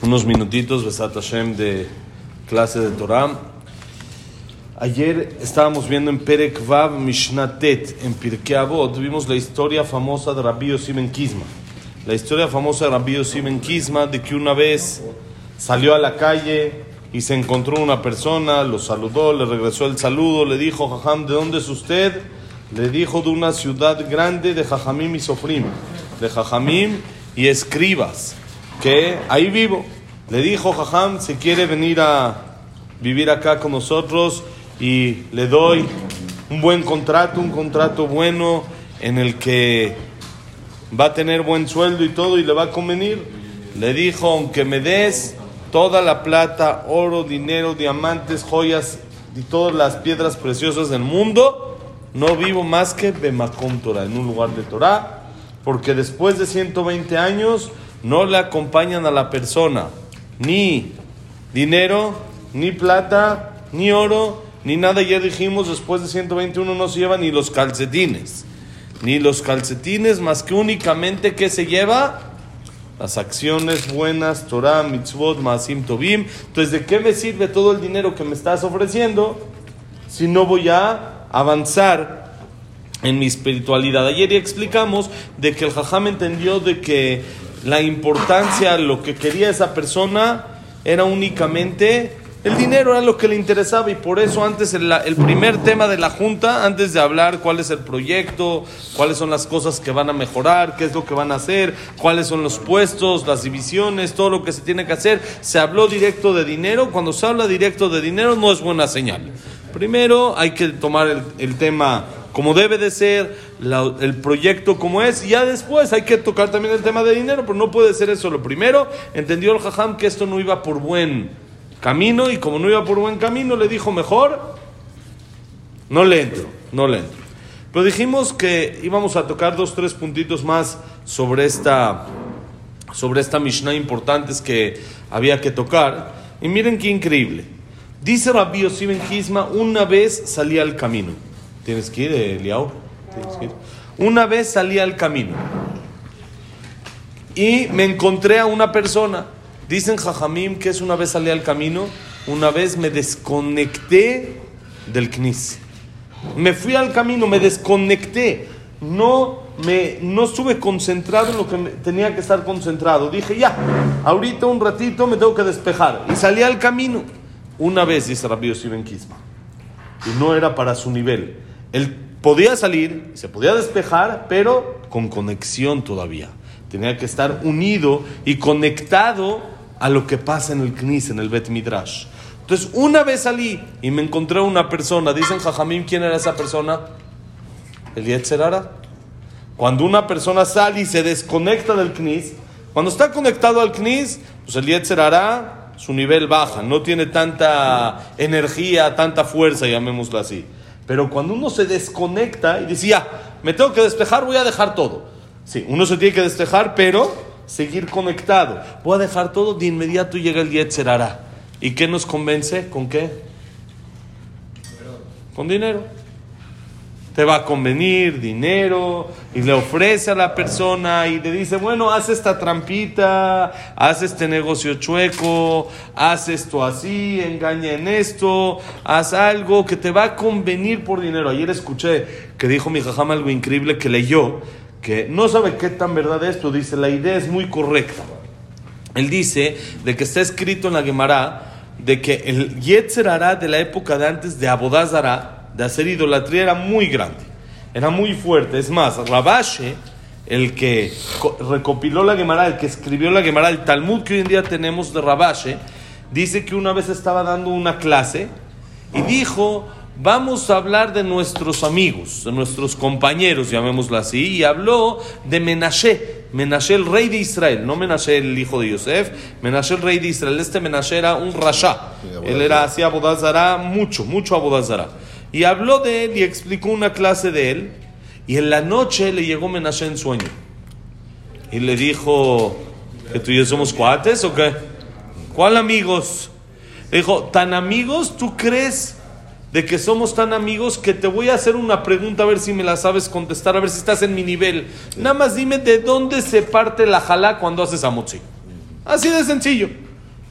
Unos minutitos, Besat Hashem, de clase de Torah. Ayer estábamos viendo en Perek Vav Mishnatet, en Pirkei Avot, vimos la historia famosa de Rabbi Yossi Ben Kisma. La historia famosa de Rabbi Yossi Ben Kisma, de que una vez salió a la calle y se encontró una persona, lo saludó, le regresó el saludo, le dijo, Jajam, ¿de dónde es usted? Le dijo de una ciudad grande de Jajamim y Sofrim, de Jajamim y escribas, que ahí vivo. Le dijo, Jajam, si quiere venir a vivir acá con nosotros y le doy un buen contrato, un contrato bueno en el que va a tener buen sueldo y todo y le va a convenir. Le dijo, aunque me des toda la plata, oro, dinero, diamantes, joyas y todas las piedras preciosas del mundo, no vivo más que Bemakom Torah, en un lugar de Torah, porque después de 120 años no le acompañan a la persona ni dinero, ni plata, ni oro, ni nada. Ya dijimos, después de 121 no se lleva ni los calcetines, ni los calcetines, más que únicamente que se lleva las acciones buenas, Torah, mitzvot, masim, tobim. Entonces, ¿de qué me sirve todo el dinero que me estás ofreciendo si no voy a avanzar en mi espiritualidad. Ayer ya explicamos de que el jajam entendió de que la importancia, lo que quería esa persona era únicamente el dinero, era lo que le interesaba y por eso antes el, el, primer tema de la junta, antes de hablar cuál es el proyecto, cuáles son las cosas que van a mejorar, qué es lo que van a hacer, cuáles son los puestos, las divisiones, todo lo que se tiene que hacer, se habló directo de dinero. Cuando se habla directo de dinero no es buena señal. Primero hay que tomar el, el tema como debe de ser, la, el proyecto como es, y ya después hay que tocar también el tema de dinero, pero no puede ser eso lo primero. Entendió el jajam que esto no iba por buen camino, y como no iba por buen camino, le dijo mejor, no le entro, no le entro. Pero dijimos que íbamos a tocar dos, tres puntitos más sobre esta, sobre esta Mishnah importantes que había que tocar. Y miren qué increíble. Dice Rabbi Yossi Kisma, una vez salí al camino. ¿Tienes que ir, Eliau? ¿Tienes que ir? Una vez salí al camino. Y me encontré a una persona. Dicen Jajamim que es una vez salí al camino, una vez me desconecté del Knis. Me fui al camino, me desconecté. No, me, no estuve concentrado en lo que me, tenía que estar concentrado. Dije, ya, ahorita un ratito me tengo que despejar. Y salí al camino. Una vez, dice Rabbi Ben Kisma. Y no era para su nivel. Él podía salir, se podía despejar, pero con conexión todavía. Tenía que estar unido y conectado a lo que pasa en el Knis, en el Bet Midrash. Entonces, una vez salí y me encontré una persona. Dicen Jajamim, ¿quién era esa persona? El Yetzerara. Cuando una persona sale y se desconecta del Knis, cuando está conectado al Knis, pues el Yetzerara su nivel baja, no tiene tanta energía, tanta fuerza, llamémoslo así. Pero cuando uno se desconecta y dice, ya, me tengo que despejar, voy a dejar todo. Sí, uno se tiene que despejar, pero seguir conectado. Voy a dejar todo, de inmediato llega el Yetzerara. ¿Y qué nos convence? ¿Con qué? Con dinero. Te va a convenir dinero y le ofrece a la persona y le dice, bueno, haz esta trampita, haz este negocio chueco, haz esto así, engaña en esto, haz algo que te va a convenir por dinero. Ayer escuché que dijo mi jajama algo increíble que leyó, que no sabe qué tan verdad es, pero dice, la idea es muy correcta. Él dice de que está escrito en la Gemara de que el Yetzer Hará de la época de antes de Abodazara, de hacer idolatría era muy grande, era muy fuerte. Es más, Rabashe, el que recopiló la Gemara, el que escribió la Gemara, el Talmud que hoy en día tenemos de Rabashe, dice que una vez estaba dando una clase y dijo, vamos a hablar de nuestros amigos, de nuestros compañeros, llamémoslo así, y habló de Menashe, Menashe el rey de Israel, no Menashe el hijo de Yosef, Menashe el rey de Israel. Este Menashe era un rasha, él era así abodazara, mucho, mucho abodazara. Y habló de él y explicó una clase de él. Y en la noche le llegó Menashe en sueño. Y le dijo, ¿que tú y yo somos cuates o qué? ¿Cuál amigos? Le dijo, ¿tan amigos tú crees de que somos tan amigos que te voy a hacer una pregunta a ver si me la sabes contestar, a ver si estás en mi nivel. Nada más dime de dónde se parte la jalá cuando haces amotzi. Así de sencillo.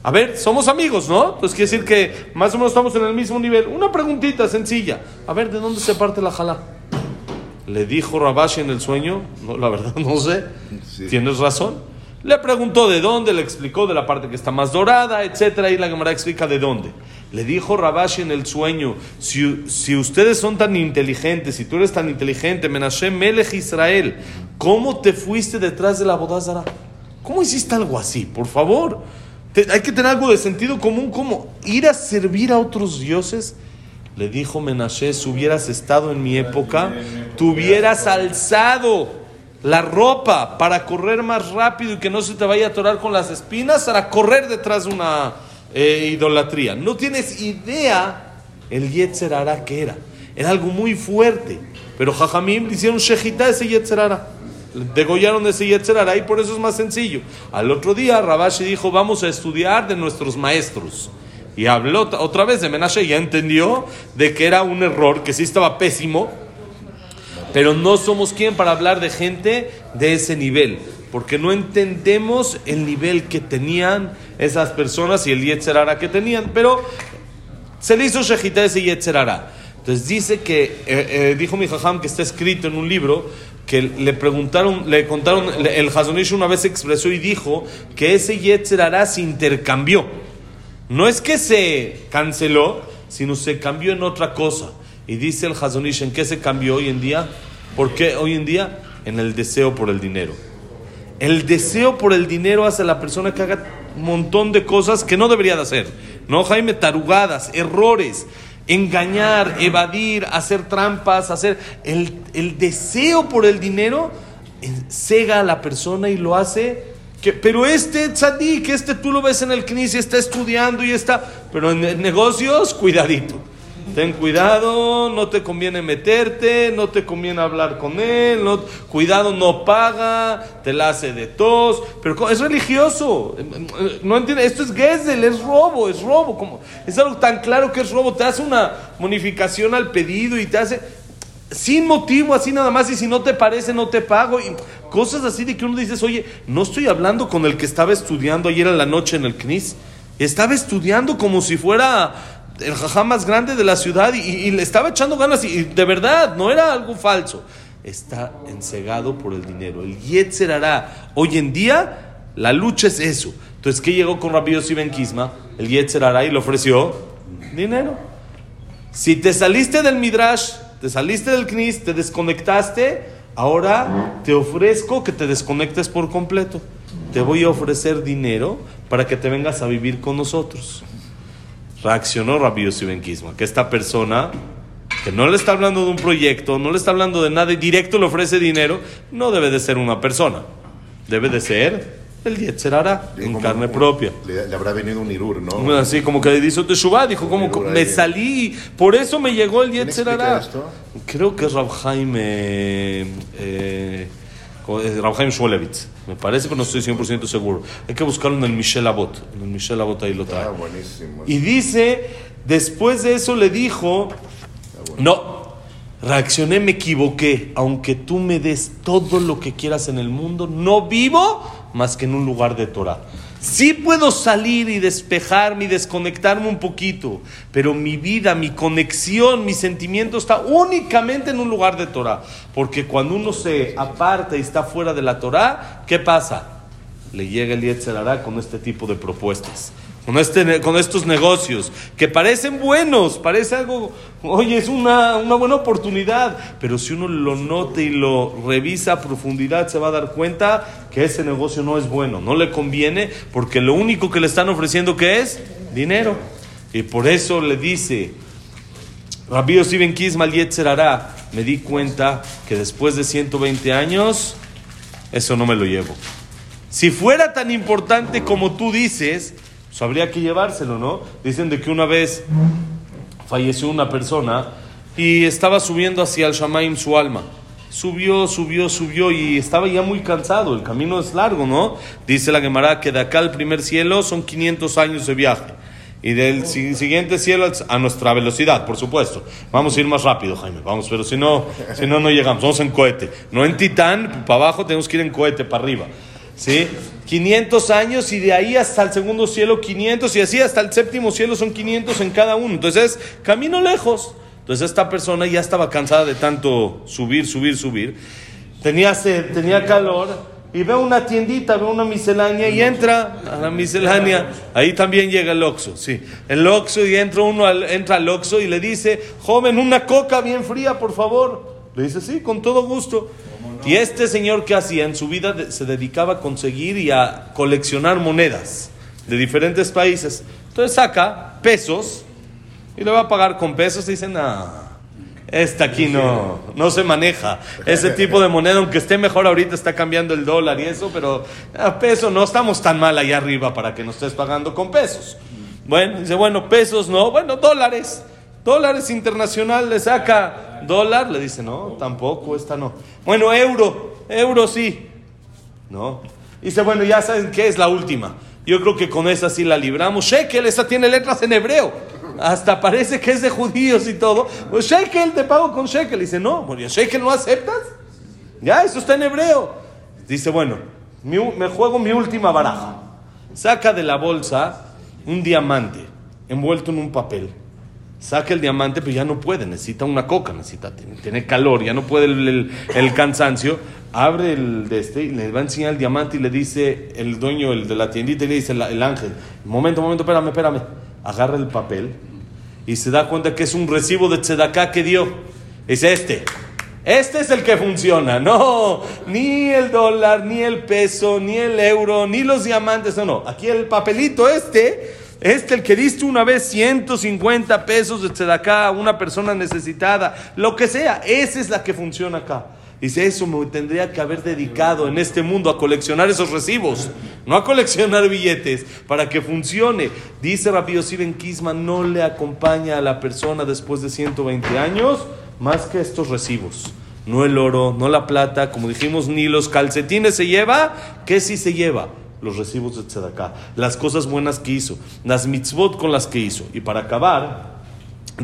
A ver, somos amigos, ¿no? Entonces quiere decir que más o menos estamos en el mismo nivel. Una preguntita sencilla. A ver, ¿de dónde se parte la jalá? Le dijo Rabashi en el sueño, no, la verdad no sé, tienes razón. Le preguntó de dónde, le explicó de la parte que está más dorada, etcétera, y la Gemara explica de dónde. Le dijo Rabashi en el sueño, si, si ustedes son tan inteligentes, si tú eres tan inteligente, Menashe Melech Israel, ¿cómo te fuiste detrás de la bodázara? ¿Cómo hiciste algo así? Por favor. Hay que tener algo de sentido común, ¿cómo? Ir a servir a otros dioses. Le dijo Menashe, si hubieras estado en mi época, tú hubieras alzado la ropa para correr más rápido y que no se te vaya a atorar con las espinas, para correr detrás de una eh, idolatría. No tienes idea el Yetzer que era. Era algo muy fuerte. Pero Jajamim le hicieron shejita ese Yetzer Degollaron ese Yetzer y por eso es más sencillo. Al otro día Rabashi dijo, vamos a estudiar de nuestros maestros. Y habló otra vez de Menashe, ya entendió de que era un error, que sí estaba pésimo, pero no somos quien para hablar de gente de ese nivel, porque no entendemos el nivel que tenían esas personas y el Yetzerara que tenían, pero se le hizo Shejita ese Yetzerara. Entonces dice que, eh, eh, dijo mi jajam que está escrito en un libro, que le preguntaron, le contaron, el Hazonish una vez expresó y dijo que ese Yetzerara se intercambió. No es que se canceló, sino se cambió en otra cosa. Y dice el Hazonish, ¿en qué se cambió hoy en día? ¿Por qué hoy en día? En el deseo por el dinero. El deseo por el dinero hace a la persona que haga un montón de cosas que no debería de hacer. ¿No, Jaime? Tarugadas, errores, engañar, evadir, hacer trampas, hacer... El, el deseo por el dinero cega a la persona y lo hace... Que, pero este tzadik, este tú lo ves en el CNIS y está estudiando y está... Pero en negocios, cuidadito. Ten cuidado, no te conviene meterte, no te conviene hablar con él, cuidado, no paga, te la hace de tos, pero es religioso, no entiende, esto es Gesel, es robo, es robo, como, es algo tan claro que es robo, te hace una bonificación al pedido y te hace sin motivo, así nada más, y si no te parece, no te pago, y cosas así de que uno dice, oye, no estoy hablando con el que estaba estudiando ayer en la noche en el CNIS, estaba estudiando como si fuera el jajá más grande de la ciudad y, le estaba echando ganas y, de verdad, no era algo falso. Está ensegado por el dinero. El Yetzer hará. Hoy en día, la lucha es eso. Entonces, ¿qué llegó con Rabbi Yossi Ben Kisma? El Yetzer hará y le ofreció dinero. Si te saliste del Midrash, te saliste del Knis, te desconectaste, ahora te ofrezco que te desconectes por completo. Te voy a ofrecer dinero para que te vengas a vivir con nosotros reaccionó Rabbi Yossi Ben Kisma, que esta persona que no le está hablando de un proyecto, no le está hablando de nada y directo le ofrece dinero, no debe de ser una persona, debe de ser el Yetzerara en carne propia. Le, habrá venido un Irur, ¿no? Así como que hizo Teshuvah, dijo como me salí, por eso me llegó el Yetzerara. Creo que es Rab Jaime, eh, Rab Jaime me parece, pero no estoy 100% seguro. Hay que buscarlo en el Michel Abot. En el Michel Abot ahí lo trae. Ah, buenísimo. Y dice, después de eso le dijo, no, reaccioné, me equivoqué. Aunque tú me des todo lo que quieras en el mundo, no vivo más que en un lugar de Torah. Sí puedo salir y despejarme y desconectarme un poquito, pero mi vida, mi conexión, mi sentimiento está únicamente en un lugar de Torah. Porque cuando uno se aparta y está fuera de la Torah, ¿qué pasa? Le llega el Yetzer con este tipo de propuestas con, este, con estos negocios que parecen buenos, parece algo, oye, es una, una buena oportunidad, pero si uno lo nota y lo revisa a profundidad, se va a dar cuenta que ese negocio no es bueno, no le conviene, porque lo único que le están ofreciendo que es dinero. Y por eso le dice, Rabbi Yossi Kismal Yetzerara, me di cuenta que después de 120 años, eso no me lo llevo. Si fuera tan importante como tú dices, habría que llevárselo, ¿no? Dicen de que una vez falleció una persona y estaba subiendo hacia el Shamaim su alma. Subió, subió, subió y estaba ya muy cansado. El camino es largo, ¿no? Dice la Gemara que de acá al primer cielo son 500 años de viaje. y del siguiente cielo a nuestra velocidad, por supuesto. Vamos a ir más rápido, Jaime, vamos, pero si no, si no, no llegamos. Vamos en cohete. No en titán, para abajo tenemos que ir en cohete, para arriba. ¿Sí? 500 años y de ahí hasta el segundo cielo 500 y así hasta el séptimo cielo son 500 en cada uno. Entonces, camino lejos. Entonces esta persona ya estaba cansada de tanto subir, subir, subir. Tenía sed, tenía calor y ve una tiendita, ve una miscelánea y entra a la miscelánea. Ahí también llega el Oxo, sí. El Oxo y entra uno al, entra al Oxo y le dice, joven, una coca bien fría, por favor. Le dice, sí, con todo gusto. Y este señor que hacía en su vida se dedicaba a conseguir y a coleccionar monedas de diferentes países. Entonces saca pesos y le va a pagar con pesos y dicen, ah esta aquí no, no se maneja. Ese tipo de moneda, aunque esté mejor ahorita, está cambiando el dólar y eso, pero a peso no estamos tan mal allá arriba para que nos estés pagando con pesos. Bueno, dice, bueno, pesos no, bueno, dólares. Dólares internacional le saca dólar, le dice, no, tampoco, esta no. Bueno, euro, euro sí. No. Dice, bueno, ya saben qué es la última. Yo creo que con esa sí la libramos. Shekel, esa tiene letras en hebreo hasta parece que es de judíos y todo. Pues shekel, te pago con shekel. dice, no, pues, shekel no aceptas. Ya, eso está en hebreo. Dice, bueno, me juego mi última baraja. Saca de la bolsa un diamante envuelto en un papel. Saca el diamante, pero ya no puede, necesita una coca, necesita, tiene, calor, ya no puede el, cansancio. Abre el de este y le va a enseñar el diamante y le dice el dueño el de la tiendita le dice el, el ángel, momento, momento, espérame, espérame. Agarra el papel y se da cuenta que es un recibo de tzedaká que dio. Es este. Este es el que funciona. No, ni el dólar, ni el peso, ni el euro, ni los diamantes. No, no. Aquí el papelito este, este el que diste una vez 150 pesos de tzedaká a una persona necesitada, lo que sea, esa es la que funciona acá. Dice, eso me tendría que haber dedicado en este mundo a coleccionar esos recibos, no a coleccionar billetes, para que funcione. Dice Rabbi Siben Kisma, no le acompaña a la persona después de 120 años más que estos recibos. No el oro, no la plata, como dijimos, ni los calcetines se lleva, ¿qué sí se lleva? Los recibos de Tzedakah, las cosas buenas que hizo, las mitzvot con las que hizo. Y para acabar,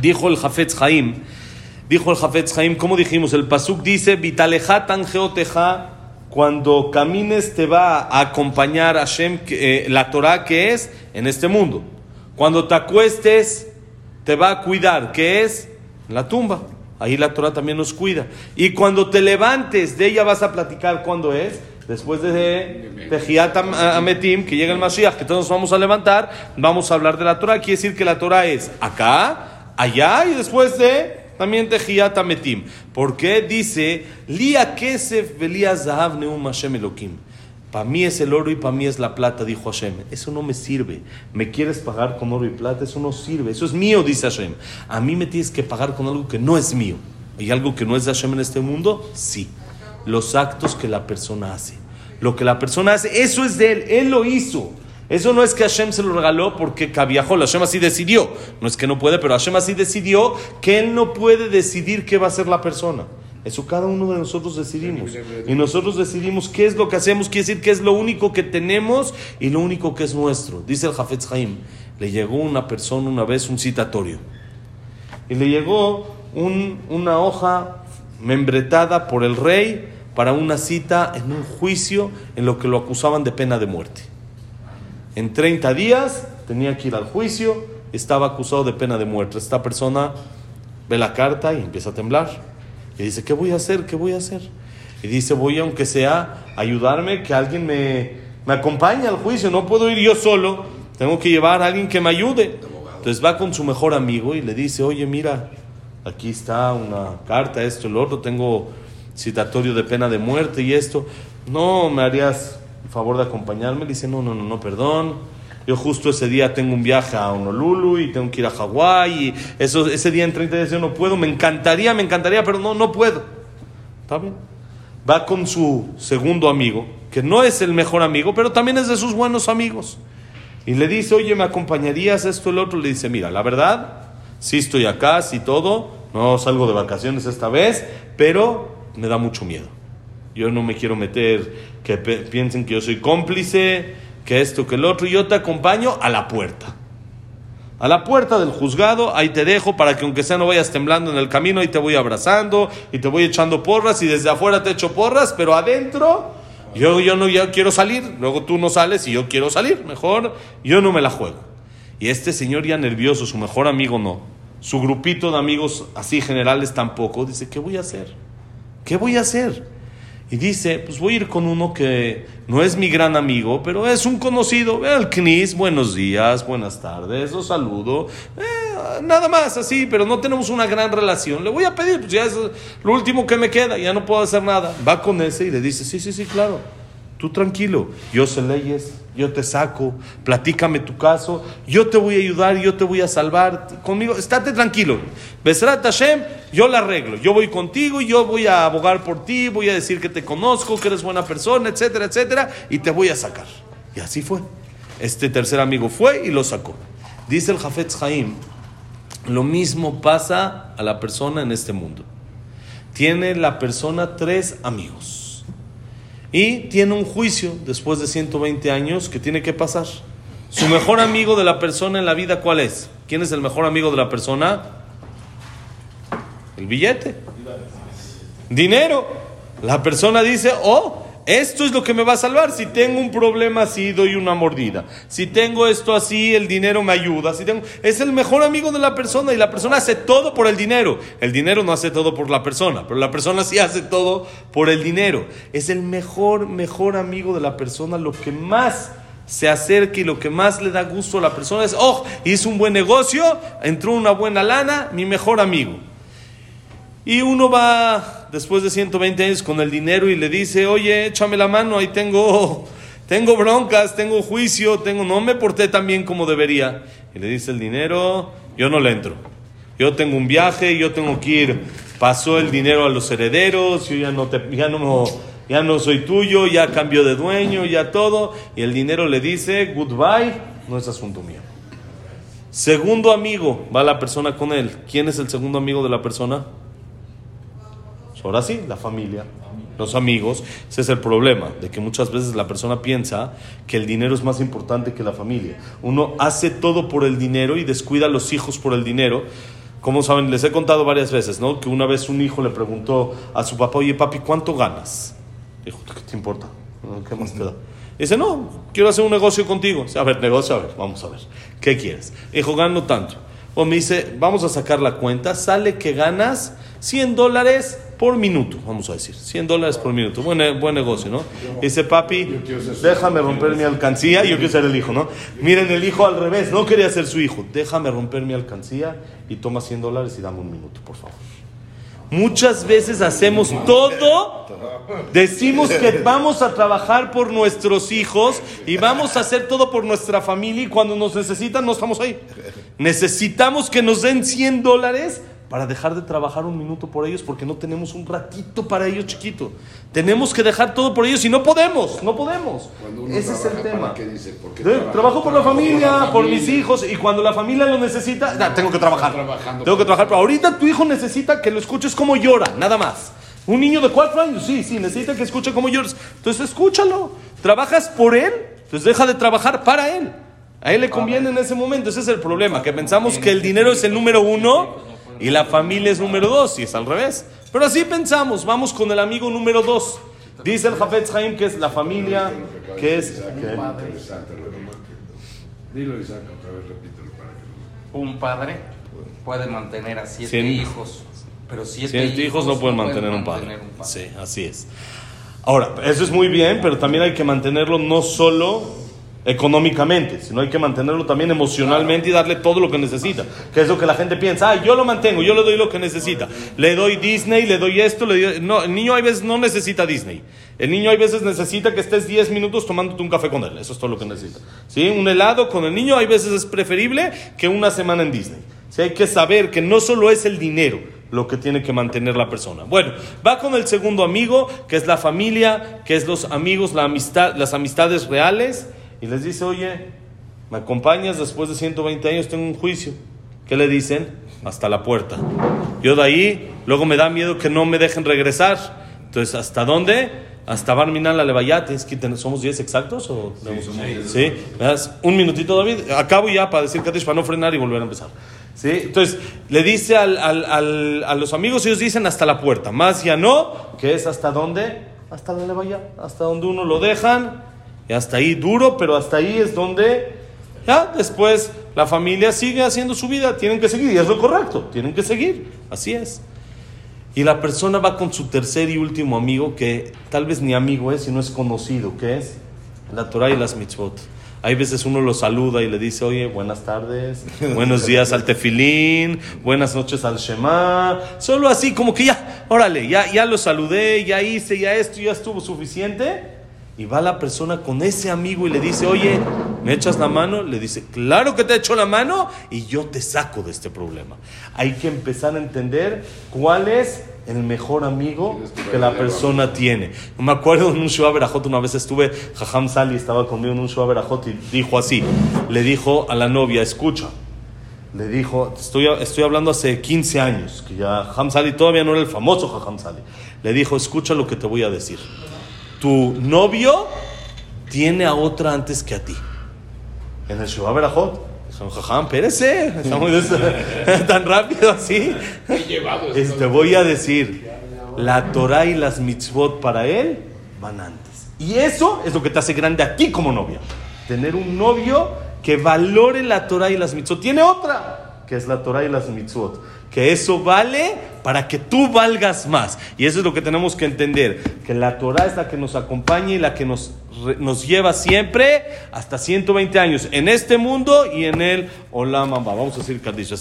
dijo el Jafetz Haim, Dijo el Jafetz Haim, como dijimos, el Pasuk dice, Vitaleja geoteja, cuando camines te va a acompañar Hashem, eh, la Torah que es en este mundo. Cuando te acuestes, te va a cuidar, que es la tumba. Ahí la Torah también nos cuida. Y cuando te levantes, de ella vas a platicar cuándo es. Después de Tejiat Ametim, que llega el Mashiach, que todos nos vamos a levantar, vamos a hablar de la Torah. Quiere decir que la Torah es acá, allá y después de también Tejiyat Ametim. ¿Por qué? Dice, Lia Kesef Velia Zahav Neum Hashem Elokim. Para mí es el oro y para mí es la plata, dijo Hashem. Eso no me sirve. ¿Me quieres pagar con oro y plata? Eso no sirve. Eso es mío, dice Hashem. A mí me tienes que pagar con algo que no es mío. ¿Hay algo que no es de Hashem en este mundo? Sí. Los actos que la persona hace. Lo que la persona hace, eso es de él. Él lo hizo. Eso no es que Hashem se lo regaló porque Cabiajol, Hashem así decidió. No es que no puede, pero Hashem así decidió que él no puede decidir qué va a hacer la persona. Eso cada uno de nosotros decidimos. Y nosotros decidimos qué es lo que hacemos, quiere decir qué es lo único que tenemos y lo único que es nuestro. Dice el Jafetz Haim, le llegó una persona una vez un citatorio. Y le llegó una hoja membretada por el rey para una cita en un juicio en lo que lo acusaban de pena de muerte. En 30 días tenía que ir al juicio, estaba acusado de pena de muerte. Esta persona ve la carta y empieza a temblar. Y dice, ¿qué voy a hacer? ¿Qué voy a hacer? Y dice, voy aunque sea ayudarme, que alguien me, me acompañe al juicio. No puedo ir yo solo, tengo que llevar a alguien que me ayude. Entonces va con su mejor amigo y le dice, oye, mira, aquí está una carta, esto, lo otro, tengo citatorio de pena de muerte y esto. No, me harías favor de acompañarme. Le dice, no, no, no, no, perdón. Yo justo ese día tengo un viaje a Honolulu y tengo que ir a Hawái. Y eso, ese día en 30 días yo no puedo. Me encantaría, me encantaría, pero no, no puedo. ¿Está bien? Va con su segundo amigo, que no es el mejor amigo, pero también es de sus buenos amigos. Y le dice, oye, ¿me acompañarías esto, el otro? Le dice, mira, la verdad, sí estoy acá, sí todo. No salgo de vacaciones esta vez, pero me da mucho miedo. Yo no me quiero meter que piensen que yo soy cómplice, que esto, que el otro, yo te acompaño a la puerta. A la puerta del juzgado, ahí te dejo para que aunque sea no vayas temblando en el camino, ahí te voy abrazando y te voy echando porras y desde afuera te echo porras, pero adentro yo, yo no yo quiero salir, luego tú no sales y yo quiero salir, mejor yo no me la juego. Y este señor ya nervioso, su mejor amigo no, su grupito de amigos así generales tampoco, dice, ¿qué voy a hacer? ¿Qué voy a hacer? Y dice, pues voy a ir con uno que no es mi gran amigo, pero es un conocido. Ve al CNIS, buenos días, buenas tardes, los saludo. Eh, nada más así, pero no tenemos una gran relación. Le voy a pedir, pues ya es lo último que me queda, ya no puedo hacer nada. Va con ese y le dice, sí, sí, sí, claro. Tú tranquilo, yo sé leyes, yo te saco, platícame tu caso, yo te voy a ayudar, yo te voy a salvar. Conmigo, estate tranquilo. Besrat Hashem, yo la arreglo. Yo voy contigo yo voy a abogar por ti, voy a decir que te conozco, que eres buena persona, etcétera, etcétera, y te voy a sacar. Y así fue. Este tercer amigo fue y lo sacó. Dice el Jafetz Haim, lo mismo pasa a la persona en este mundo. Tiene la persona tres amigos y tiene un juicio después de 120 años que tiene que pasar. Su mejor amigo de la persona en la vida, ¿cuál es? ¿Quién es el mejor amigo de la persona? El billete. Dinero. La persona dice, oh, esto es lo que me va a salvar. Si tengo un problema así, doy una mordida. Si tengo esto así, el dinero me ayuda. Si tengo... Es el mejor amigo de la persona y la persona hace todo por el dinero. El dinero no hace todo por la persona, pero la persona sí hace todo por el dinero. Es el mejor, mejor amigo de la persona. Lo que más se acerca y lo que más le da gusto a la persona es, oh, hizo un buen negocio, entró una buena lana, mi mejor amigo. Y uno va después de 120 años con el dinero y le dice, oye, échame la mano, ahí tengo, tengo broncas, tengo juicio, tengo, no me porté tan bien como debería. Y le dice el dinero, yo no le entro. Yo tengo un viaje, yo tengo que ir. Pasó el dinero a los herederos, yo ya no, te, ya no, ya no soy tuyo, ya cambió de dueño, ya todo. Y el dinero le dice, goodbye, no es asunto mío. Segundo amigo, va la persona con él. ¿Quién es el segundo amigo de la persona? Ahora sí, la familia, los amigos. Ese es el problema, de que muchas veces la persona piensa que el dinero es más importante que la familia. Uno hace todo por el dinero y descuida a los hijos por el dinero. Como saben, les he contado varias veces, ¿no? Que una vez un hijo le preguntó a su papá, oye papi, ¿cuánto ganas? Dijo, ¿qué te importa? ¿Qué más te da? Dice, no, quiero hacer un negocio contigo. Dice, a ver, negocio, a ver, vamos a ver. ¿Qué quieres? Dijo, gano tanto. O me dice, vamos a sacar la cuenta, sale que ganas 100 dólares por minuto, vamos a decir, 100 dólares por minuto, buen, buen negocio, ¿no? Dice, papi, déjame romper mi alcancía, yo quiero ser el hijo, ¿no? Miren, el hijo al revés, no quería ser su hijo, déjame romper mi alcancía y toma 100 dólares y dame un minuto, por favor. Muchas veces hacemos todo, decimos que vamos a trabajar por nuestros hijos y vamos a hacer todo por nuestra familia y cuando nos necesitan no estamos ahí. Necesitamos que nos den 100 dólares para dejar de trabajar un minuto por ellos porque no tenemos un ratito para ellos chiquito. Tenemos que dejar todo por ellos y no podemos, no podemos. Ese es el tema. trabajo por la familia, por, mis hijos y cuando la familia lo necesita, tengo que trabajar. Tengo que trabajar, pero ahorita tu hijo necesita que lo escuches como llora, nada más. Un niño de cuatro años, sí, sí, necesita que escuche como lloras. Entonces escúchalo. Trabajas por él, entonces deja de trabajar para él. A él le conviene en ese momento, ese es el problema, que pensamos que el dinero es el número uno y la familia es número dos, y es al revés. Pero así pensamos, vamos con el amigo número dos. Dice el Jafetz Haim que es la familia, que es... Un padre puede mantener a siete hijos, pero siete, hijos, no pueden mantener, un, padre. un padre. Sí, así es. Ahora, eso es muy bien, pero también hay que mantenerlo no solo económicamente, sino hay que mantenerlo también emocionalmente y darle todo lo que necesita. Que es lo que la gente piensa, ah, yo lo mantengo, yo le doy lo que necesita. Le doy Disney, le doy esto, le. No, el niño hay veces no necesita Disney. El niño hay veces necesita que estés 10 minutos tomándote un café con él. Eso es todo lo que necesita. ¿Sí? Un helado con el niño hay veces es preferible que una semana en Disney. ¿Sí? Hay que saber que no solo es el dinero lo que tiene que mantener la persona. Bueno, va con el segundo amigo, que es la familia, que es los amigos, la amistad, las amistades reales y les dice, oye, ¿me acompañas después de 120 años? Tengo un juicio. ¿Qué le dicen? Hasta la puerta. Yo de ahí, luego me da miedo que no me dejen regresar. Entonces, ¿hasta dónde? hasta Barminal la Levayat, es que ¿somos 10 exactos? O, sí, Un minutito, David. Acabo ya para decir Kadesh, para no frenar y volver a empezar. ¿Sí? Entonces, le dice al, al, a los amigos, ellos dicen hasta la puerta. Más ya no, que es hasta dónde? Hasta la Levayat, hasta donde uno lo dejan. Y hasta ahí duro, pero hasta ahí es donde ya después la familia sigue haciendo su vida. Tienen que seguir, y es lo correcto, tienen que seguir. Así es. Y la persona va con su tercer y último amigo, que tal vez ni amigo es, sino es conocido, que es la Torah y las mitzvot. Hay veces uno lo saluda y le dice, oye, buenas tardes, buenos días al tefilín, buenas noches al Shema. Solo así, como que ya, órale, ya, ya lo saludé, ya hice, ya esto, ya estuvo suficiente. Y va la persona con ese amigo y le dice, oye, ¿me echas la mano? Le dice, claro que te echo la mano y yo te saco de este problema. Hay que empezar a entender cuál es el mejor amigo que la persona tiene. Me acuerdo en un Shua Berajot, una vez estuve, Jajam Sali estaba conmigo en un Shua Berajot y dijo así, le dijo a la novia, escucha, le dijo, estoy, estoy hablando hace 15 años, que ya Jajam Sali todavía no era el famoso Jajam Sali, le dijo, escucha lo que te voy a decir tu novio tiene a otra antes que a ti. En el Shua Berajot. Son jajam, pérese. tan rápido así. Te voy a decir, la Torah y las mitzvot para él van antes. Y eso es lo que te hace grande a ti como novia. Tener un novio que valore la Torah y las mitzvot. Tiene otra, que es la Torah y las mitzvot que eso vale para que tú valgas más. Y eso es lo que tenemos que entender, que la Torah es la que nos acompaña y la que nos, nos lleva siempre hasta 120 años en este mundo y en el Olam Vamos a decir Kaddish.